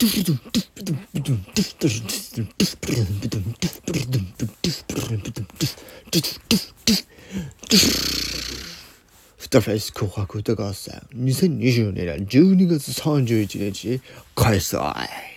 フタフェイス紅白歌合戦2020年12月31日開催。